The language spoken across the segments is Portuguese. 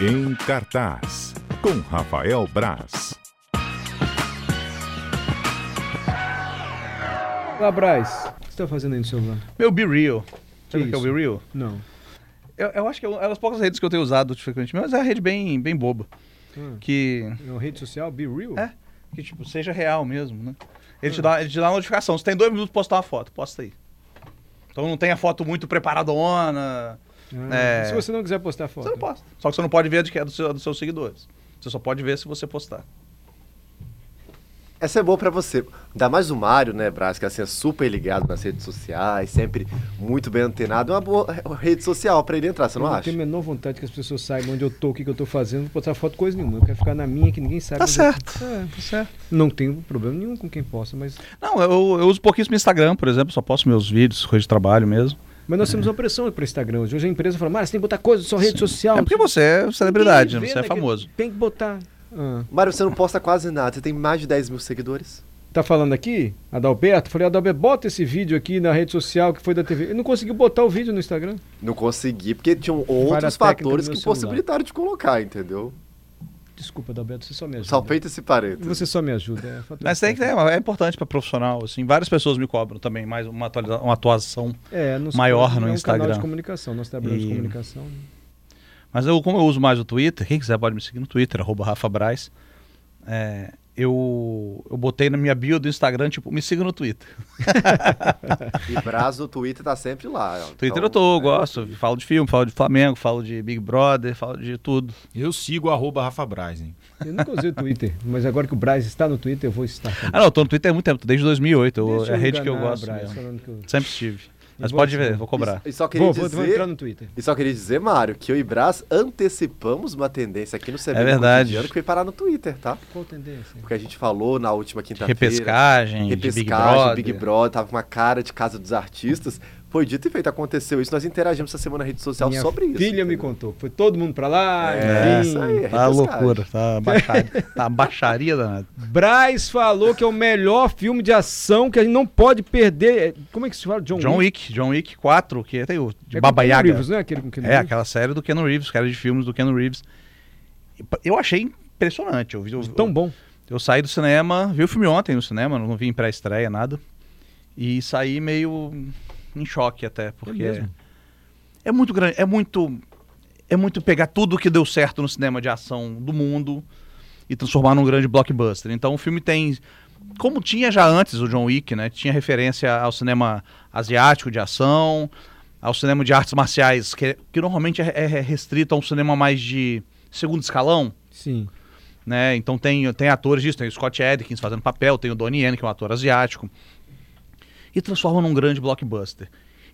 Em cartaz, com Rafael Braz. Olá, Braz. O que você está fazendo aí no celular? Meu Be Real. Que Sabe o que é o? Be Real? Não. Eu, eu acho que é uma das poucas redes que eu tenho usado frequentemente, mas é uma rede bem, bem boba. Ah, Que, é uma rede social? Be Real? É. que, tipo, seja real mesmo, né? Ele, te dá, ele te dá uma notificação. Você tem dois minutos pra postar uma foto, posta aí. Então não tem a foto muito preparadona. Ah, É. Se você não quiser postar foto. Você não posta. Só que você não pode ver a de que é do seu- dos seus seguidores. Você só pode ver se você postar. Essa é boa pra você. Ainda mais o Mário, né, Brás, que assim, é super ligado nas redes sociais, sempre muito bem antenado. É uma boa rede social pra ele entrar, você Eu não não acha? tenho a menor vontade que as pessoas saibam onde eu tô, o que, que eu tô fazendo, não vou postar foto coisa nenhuma. Eu quero ficar na minha, que ninguém sabe. Tá certo. Eu... É, Tá certo. não tenho problema nenhum com quem posta, mas. Não, eu, eu uso pouquíssimo Instagram, por exemplo. Só posto meus vídeos, coisa de trabalho mesmo. Mas nós temos uma pressão para Instagram. Hoje a empresa fala, mas você tem que botar coisa na sua rede social. É porque você é celebridade, né? você é famoso. Tem que botar. Ah. Mário, você não posta quase nada, você tem mais de 10 mil seguidores. Tá falando aqui, Adalberto? Falei, Adalberto, bota esse vídeo aqui na rede social que foi da TV. Ele não conseguiu botar o vídeo no Instagram. Não consegui, porque tinham outros Várias fatores que possibilitaram de colocar, entendeu? Desculpa, Adalberto, você só me ajuda. Só feito esse parênteses. Você só me ajuda. É, Mas tem que ter, é importante para profissional, assim. Várias pessoas me cobram também mais uma, atualiza- uma atuação. É, nos- maior no é um canal Instagram. de comunicação, nós trabalhamos E- de comunicação. né? Mas eu, como eu uso mais o Twitter, quem quiser pode me seguir no Twitter, arroba Rafa Braz. É, eu, eu botei na minha bio do Instagram, tipo, me siga no Twitter. E Brás no Twitter tá sempre lá. Twitter Então, eu tô, eu é, gosto. Falo de filme, falo de Flamengo, falo de Big Brother, falo de tudo. Eu sigo o arroba Rafa Braz, hein? Eu nunca usei o Twitter, mas agora que o Braz está no Twitter, eu vou estar também. Ah, não, eu tô no Twitter há muito tempo, desde 2008. eu- é a rede que eu gosto. Braz, eu- Sempre estive. Mas pode ver, vou cobrar. E só queria Vou, vou, dizer... vou entrar no Twitter. E só queria dizer, Mário, que eu e Brás antecipamos uma tendência aqui no CB É verdade. Cotidiano que foi parar no Twitter, tá? Qual tendência? Porque a gente falou na última quinta-feira. Repescagem, de Big Repescagem, Brother. Big Brother, tava com uma cara de casa dos artistas. Foi dito e feito, aconteceu isso. Nós interagimos essa semana na rede social Minha sobre isso. filha me entendeu? contou. Foi todo mundo pra lá. É, isso aí. Tá repescagem. loucura, tá baixaria, tá baixaria danada. Braz falou que é o melhor filme de ação que a gente não pode perder. Como é que se fala? John, John Wick, John Wick 4, que tem o de É Baba Keanu Yaga. Reeves, não é aquele com Keanu É, Reeves? aquela série do Keanu Reeves, cara de filmes do Keanu Reeves. Eu achei impressionante. Eu, vi- eu, Tão bom. eu saí do cinema, vi o filme ontem no cinema, não vi em pré-estreia, nada. E saí meio em choque até, porque mesmo? é muito grande, é muito é muito pegar tudo que deu certo no cinema de ação do mundo e transformar num grande blockbuster. Então o filme tem como tinha já antes o John Wick, né? Tinha referência ao cinema asiático de ação, ao cinema de artes marciais, que, que normalmente é, é restrito a um cinema mais de segundo escalão, Sim. né? Então tem, tem atores disso, tem o Scott Adkins fazendo papel, tem o Donnie Yen, que é um ator asiático. E transforma num grande blockbuster.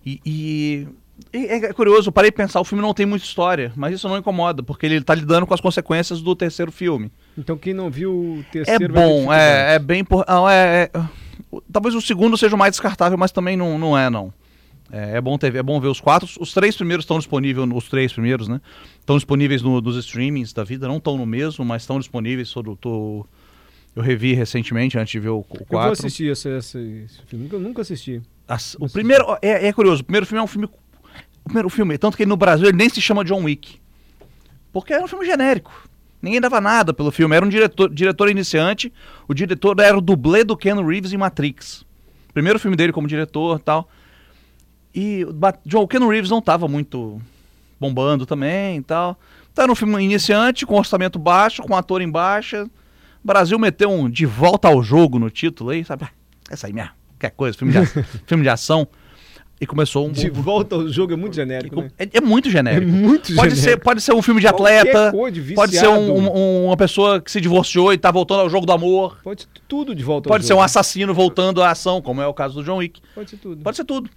E, e- e é curioso, parei de pensar, o filme não tem muita história, mas isso não incomoda, porque ele tá lidando com as consequências do terceiro filme. Então quem não viu o É terceiro ter bom, é, é bem... por- Não, é, é- talvez o segundo seja o mais descartável, mas também não, não é, não. É, é bom ter, é bom ver os quatro. Os três primeiros estão disponíveis, os três primeiros, né? Estão disponíveis no- nos streamings da vida, não estão no mesmo, mas estão disponíveis. Tô, tô- eu revi recentemente, antes de ver o, o Eu vou assistir esse, esse, esse filme. Nunca, nunca assisti. As- o primeiro, é, é curioso, o primeiro filme é um filme... O primeiro filme, tanto que no Brasil ele nem se chama John Wick. Porque era um filme genérico. Ninguém dava nada pelo filme. Era um diretor, diretor iniciante. O diretor era o dublê do Ken Reeves em Matrix. Primeiro filme dele como diretor tal. E John, o Ken Reeves não estava muito bombando também e tal. Então era um filme iniciante, com orçamento baixo, com ator em baixa. O Brasil meteu um de volta ao jogo no título aí, sabe? Ah, Essa aí mesmo, qualquer coisa, filme de, a- filme de ação. E começou um. De volta ao jogo é muito genérico, né? é, é muito É genérico. muito Pode ser, genérico. pode ser um filme de atleta, coisa de pode ser um- um- uma pessoa que se divorciou e tá voltando ao jogo do amor. Pode ser tudo de volta Pode ser um assassino voltando à ação, como é o caso do John Wick. Pode ser tudo. Pode ser tudo.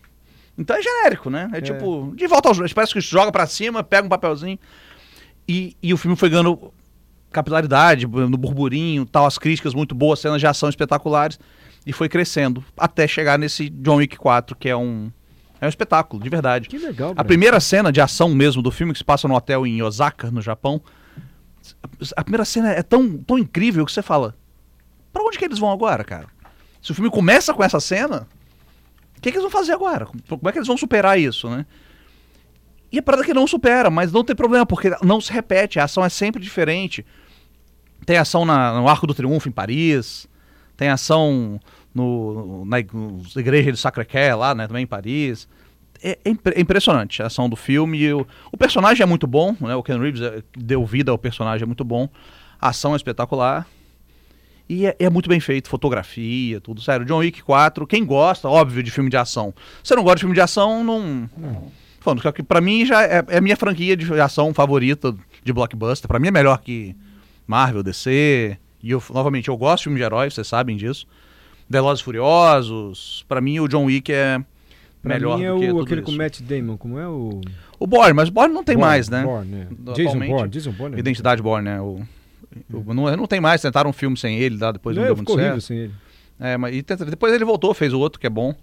Então é genérico, né? É, tipo, de volta ao jogo. Parece que joga pra cima, pega um papelzinho. E, e o filme foi ganhando capilaridade, no burburinho, tal, as críticas muito boas, cenas de ação espetaculares. E foi crescendo, até chegar nesse John Wick 4, que é um, é um espetáculo, de verdade. Que legal, A Brad. primeira cena de ação mesmo do filme, que se passa no hotel em Osaka, no Japão, a primeira cena é tão, tão incrível que você fala: pra onde que eles vão agora, cara? Se o filme começa com essa cena, o que, que eles vão fazer agora? Como é que eles vão superar isso, né? E a parada que não supera, mas não tem problema, porque não se repete, a ação é sempre diferente. Tem ação na- no Arco do Triunfo em Paris, tem ação no, na ig- igreja de Sacré-Cœur lá, né, também em Paris. É, é impre- é impressionante a ação do filme. o, o personagem é muito bom, né, o Ken Reeves é, deu vida ao personagem, é muito bom. A ação é espetacular. E é, é muito bem feito, fotografia, tudo. Sério, John Wick 4, quem gosta, óbvio, de filme de ação. Se você não gosta de filme de ação, não. Falando que pra mim já é, é a minha franquia de ação favorita de blockbuster. Pra mim é melhor que Marvel, DC. E eu, novamente, eu gosto de filme de herói, vocês sabem disso. Velozes Furiosos. Pra mim, o John Wick é Pra melhor mim é do que o, tudo aquele isso. com Matt Damon, como é o... O Bourne, mas o Bourne não tem mais, né? Bourne, né? Jason Bourne, Jason Bourne. é Identidade Bourne, né? O, o- não, não tem mais, tentaram um filme sem ele, lá depois não, Não, deu eu muito certo. sem ele. É, mas e depois ele voltou, fez o outro que é bom.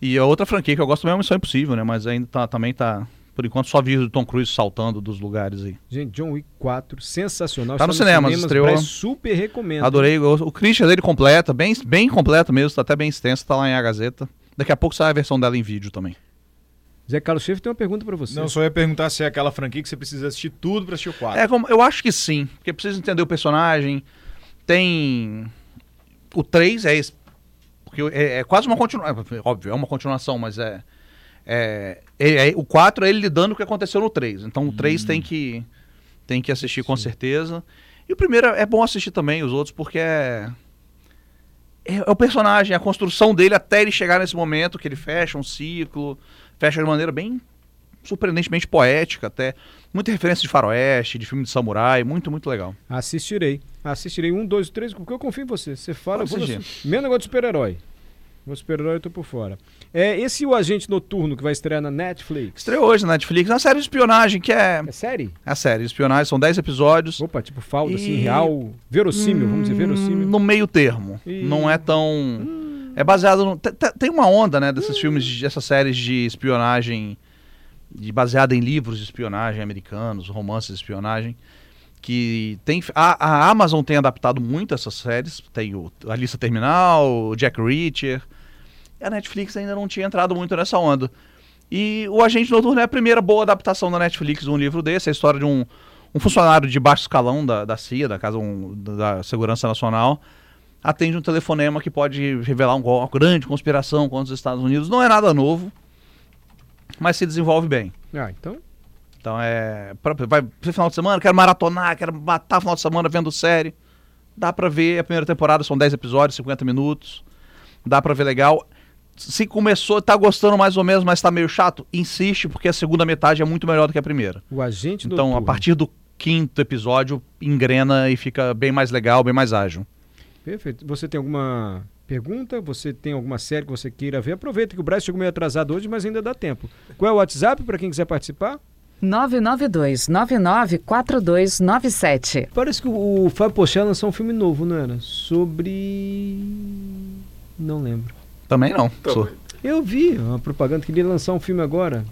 E a outra franquia que eu gosto também é Missão Impossível, né? Mas ainda tá, também tá. Por enquanto só vi o Tom Cruise saltando dos lugares aí. Gente, John Wick 4, sensacional. Tá no cinema, cinemas, estreou. Super recomendo. Adorei. O, o Christian dele completa, bem, bem completa mesmo, tá até bem extenso, tá lá em A Gazeta. Daqui a pouco sai a versão dela em vídeo também. Zé Carlos Schaefer tem uma pergunta pra você. Não, só ia perguntar se é aquela franquia que você precisa assistir tudo pra assistir o 4. É, como, eu acho que sim, porque precisa entender o personagem. Tem. O 3 é esse. Porque é, é quase uma continuação. Óbvio, é uma continuação, mas é. é, é- é- o 4 é ele lidando com o que aconteceu no 3. Então o 3 tem que. Tem que assistir com certeza. E o primeiro é bom assistir também, os outros, porque é. É, é o personagem, a construção dele até ele chegar nesse momento que ele fecha um ciclo, fecha de maneira bem surpreendentemente poética até. Muita referência de faroeste, de filme de samurai, muito, muito legal. Assistirei. Assistirei um, dois, três, porque eu confio em você. Você fala, eu vou assistir. Menos negócio de super-herói. O super-herói eu tô por fora. É, esse O Agente Noturno que vai estrear na Netflix. Estreou hoje na Netflix, é uma série de espionagem que é. É série? É série de espionagem, são 10 episódios. Opa, tipo falda, assim, E- real, verossímil, vamos dizer, verossímil. No meio termo. E- Não é tão. É baseado. No... te- te- Tem uma onda, né, desses filmes, de- dessas séries de espionagem, de, baseada em livros de espionagem americanos, romances de espionagem. Que tem. A, a Amazon tem adaptado muito essas séries. Tem o, a lista terminal, o Jack Reacher. A Netflix ainda não tinha entrado muito nessa onda. E o Agente Noturno é a primeira boa adaptação da Netflix de um livro desse. É a história de um, um funcionário de baixo escalão da, da CIA, da Casa um, da Segurança Nacional, atende um telefonema que pode revelar um uma grande conspiração contra os Estados Unidos. Não é nada novo, mas se desenvolve bem. Ah, então. Então é. Pra, vai pro final de semana, quero maratonar, quero matar o final de semana vendo série. Dá pra ver a primeira temporada, são 10 episódios, 50 minutos. Dá pra ver legal. Se começou, tá gostando mais ou menos, mas tá meio chato, insiste, porque a segunda metade é muito melhor do que a primeira. O Agente Então, Noturno. a partir do quinto episódio, engrena e fica bem mais legal, bem mais ágil. Perfeito. Você tem alguma pergunta? Você tem alguma série que você queira ver? Aproveita que o Braz chegou meio atrasado hoje, mas ainda dá tempo. Qual é o WhatsApp para quem quiser participar? 992-994297. Parece que o, Fábio Pochá lançou um filme novo, não era? Sobre. Não lembro. Também não. Sou- Eu vi uma propaganda que ele ia lançar um filme agora.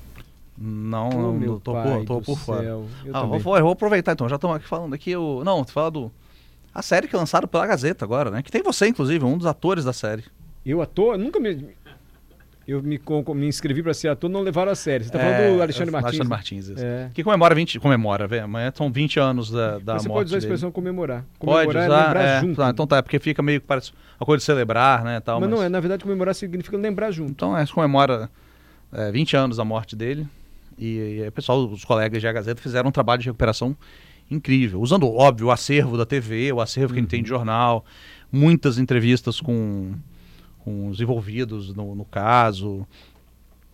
Não, Ô, não, tô, pai por, tô do por fora. céu. Eu Ah, vou, eu vou aproveitar então, já estamos aqui falando aqui. O... Não, tu fala do. A série que é lançada pela Gazeta agora, né? Que tem você, inclusive, um dos atores da série. Eu ator, nunca me. Eu me, me inscrevi para ser ator, não levaram a sério. Você tá falando É, do Alexandre Martins. Alexandre né? Martins, isso. É. Que comemora 20. Comemora, velho. Amanhã são 20 anos da, da você morte pode usar a dele. expressão comemorar. Pode Comemorar é usar, lembrar é, junto. tá, então tá, é porque fica meio que parece uma coisa de celebrar, né, tal, mas, mas, não é, na verdade, comemorar significa lembrar junto. Então, é, comemora é, 20 anos da morte dele. E, e o pessoal, os colegas de A Gazeta fizeram um trabalho de recuperação incrível. Usando, óbvio, o acervo da TV, o acervo que a gente tem de jornal, muitas entrevistas com, com os envolvidos no, no caso.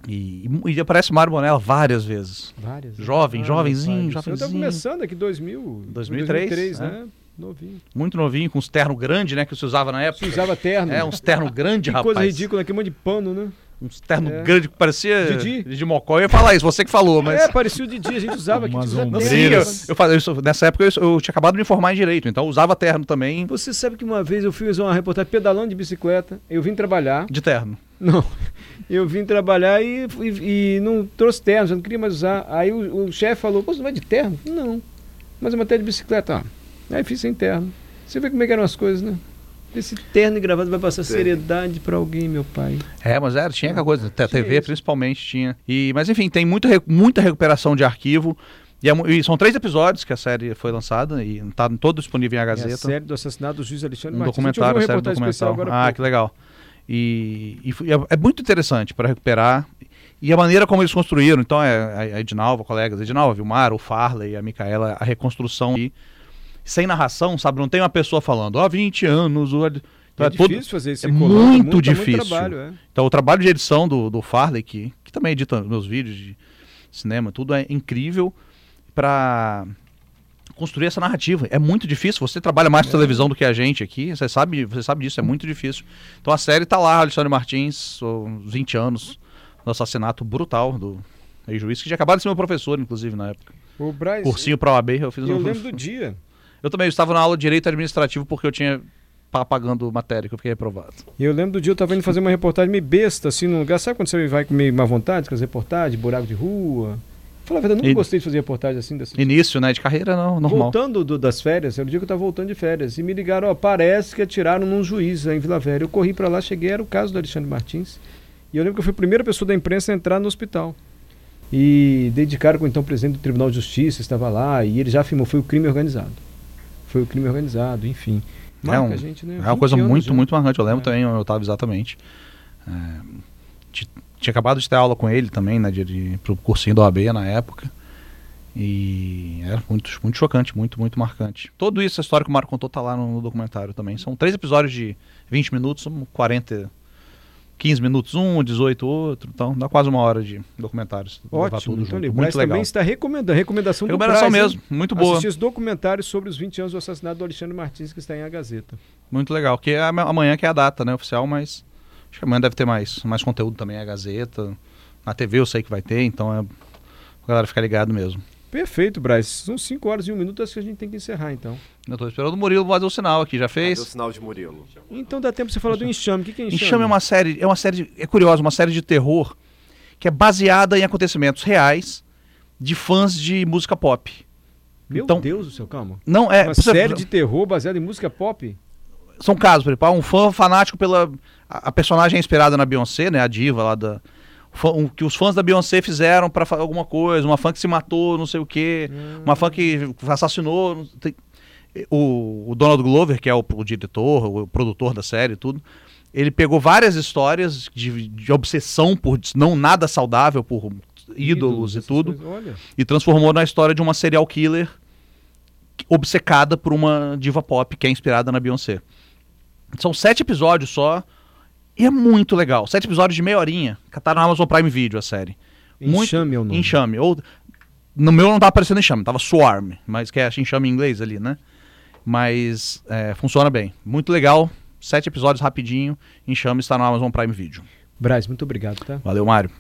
E, e, aparece o Mário Bonella várias vezes. Várias. né? Jovem, meu jovenzinho, céu. Eu tava jovenzinho. começando aqui 2000, 2003, 2003 né? né? Novinho. Muito novinho, com uns terno grande, né, que se usava na época. Se usava terno. É, uns terno grande, que rapaz. coisa ridícula, aquele monte de pano, né? Uns terno É. grande que parecia Didi? de Mocó. Eu ia falar isso, você que falou, mas... É, parecia o Didi, a gente usava aqui. Sim, eu, eu isso, nessa época eu, eu tinha acabado de me formar em direito, então eu usava terno também Você sabe que uma vez eu fiz uma reportagem pedalando de bicicleta, eu vim trabalhar. de terno. Não, eu vim trabalhar e, e- e não trouxe terno, já não queria mais usar. Aí o, o chefe falou, pô, você não vai de terno? Não, mas é matéria de bicicleta. Ah, aí fiz sem terno. Você vê como é que eram as coisas, né? Esse terno e gravado vai passar seriedade pra alguém, meu pai. É, mas era, tinha aquela coisa, a TV isso. principalmente tinha. E, mas enfim, tem muito, muita recuperação de arquivo. E, é e são três episódios que a série foi lançada e tá todo disponível em A É a Gazeta. série do assassinato do juiz Alexandre um Martins. documentário, série documental. Ah, que legal. E, e foi- é, é muito interessante para recuperar. E a maneira como eles construíram, então é a, a Edinalva, colegas, a Edinalva, Vilmar, o Farley, a Micaela, a reconstrução e sem narração, sabe? Não tem uma pessoa falando, ó, 20 anos, o... Ed-" Então É é todo- difícil fazer isso. é muito difícil. trabalho, é. Então o trabalho de edição do, do Farley, que, que também edita meus vídeos de cinema, tudo é incrível para construir essa narrativa. É muito difícil. Você trabalha mais com televisão do que a gente aqui. Você sabe, você sabe disso, é muito difícil. Então a série tá lá, Alexandre Martins, os 20 anos do assassinato brutal do ex-juiz, que já acabaram de ser meu professor, inclusive, na época. O Braz, Cursinho para OAB, eu fiz eu um- lembro do dia. Eu também estava na aula de direito administrativo porque eu tinha pa- pagando matéria, que eu fiquei reprovado. E eu lembro do dia eu tava indo fazer uma reportagem meio besta, assim, num lugar. Sabe quando você vai com meio má vontade com as reportagens, buraco de rua? Falar a verdade, eu nunca E- gostei de fazer reportagem assim dessa. Início, né, de carreira, não, normal. Voltando do- das férias, era o dia que eu tava voltando de férias. E me ligaram, ó, parece que atiraram num juiz em Vila Velha. Eu corri pra lá, cheguei, era o caso do Alexandre Martins. E eu lembro que eu fui a primeira pessoa da imprensa a entrar no hospital. E dedicaram com o então presidente do Tribunal de Justiça, estava lá, e ele já afirmou, foi o crime organizado. Foi o crime organizado, enfim. É, Marca um- a gente, né? é uma 20 coisa muito, já. muito marcante. Eu lembro É. também, eu estava exatamente. É, ti- tinha acabado de ter aula com ele também, né, de, de, pro cursinho do OAB na época. E era muito, muito chocante, muito, muito marcante. Tudo isso, a história que o Mário contou, tá lá no, no documentário também. São três episódios de 20 minutos, são 40, 15 minutos um, 18 outro. Então dá quase uma hora de documentários. levar Ótimo, tudo então, junto. o Muito legal. também está recomendando, recomendação do Braz, hein? mesmo, muito boa. Assistir esse documentário sobre os 20 anos do assassinato do Alexandre Martins, que está em A Gazeta. Muito legal. Que é ama- amanhã que é a data, né, oficial, mas acho que amanhã deve ter mais, mais conteúdo também, a Gazeta. Na TV eu sei que vai ter, então é pra galera ficar ligado mesmo. Perfeito, Braz. São 5 horas e 1 minuto, acho que a gente tem que encerrar, então. Eu tô esperando o Murilo fazer o sinal aqui, já Cadê o fez? sinal de Murilo? Então dá tempo de você falar do Enxame. O que, que é Enxame? Enxame é uma série, é uma série, é curiosa, uma série de terror que é baseada em acontecimentos reais de fãs de música pop. Meu então- Deus do céu, calma. Não é, uma série de terror baseada em música pop? são casos, por exemplo, um fã fanático pela a, a personagem é inspirada na Beyoncé, né, a diva lá da um- que os fãs da Beyoncé fizeram fazer alguma coisa, uma fã que se matou, não sei o quê, uma fã que assassinou, tem- o, o Donald Glover, que é o, o diretor, o produtor da série e tudo, ele pegou várias histórias de, de obsessão por não nada saudável, por ídolos, e tudo, coisas. E transformou na história de uma serial killer obcecada por uma diva pop que é inspirada na Beyoncé. São sete episódios só e é muito legal. Sete episódios de meia horinha. Cataram na Amazon Prime Video a série. Muito- Enxame é o nome. Enxame. Ou, no meu não tava aparecendo enxame, tava Swarm, mas que é enxame em inglês ali, né? Mas é, funciona bem. Muito legal. Sete episódios rapidinho. Enxame está no Amazon Prime Video. Braz, muito obrigado, tá? Valeu, Mário.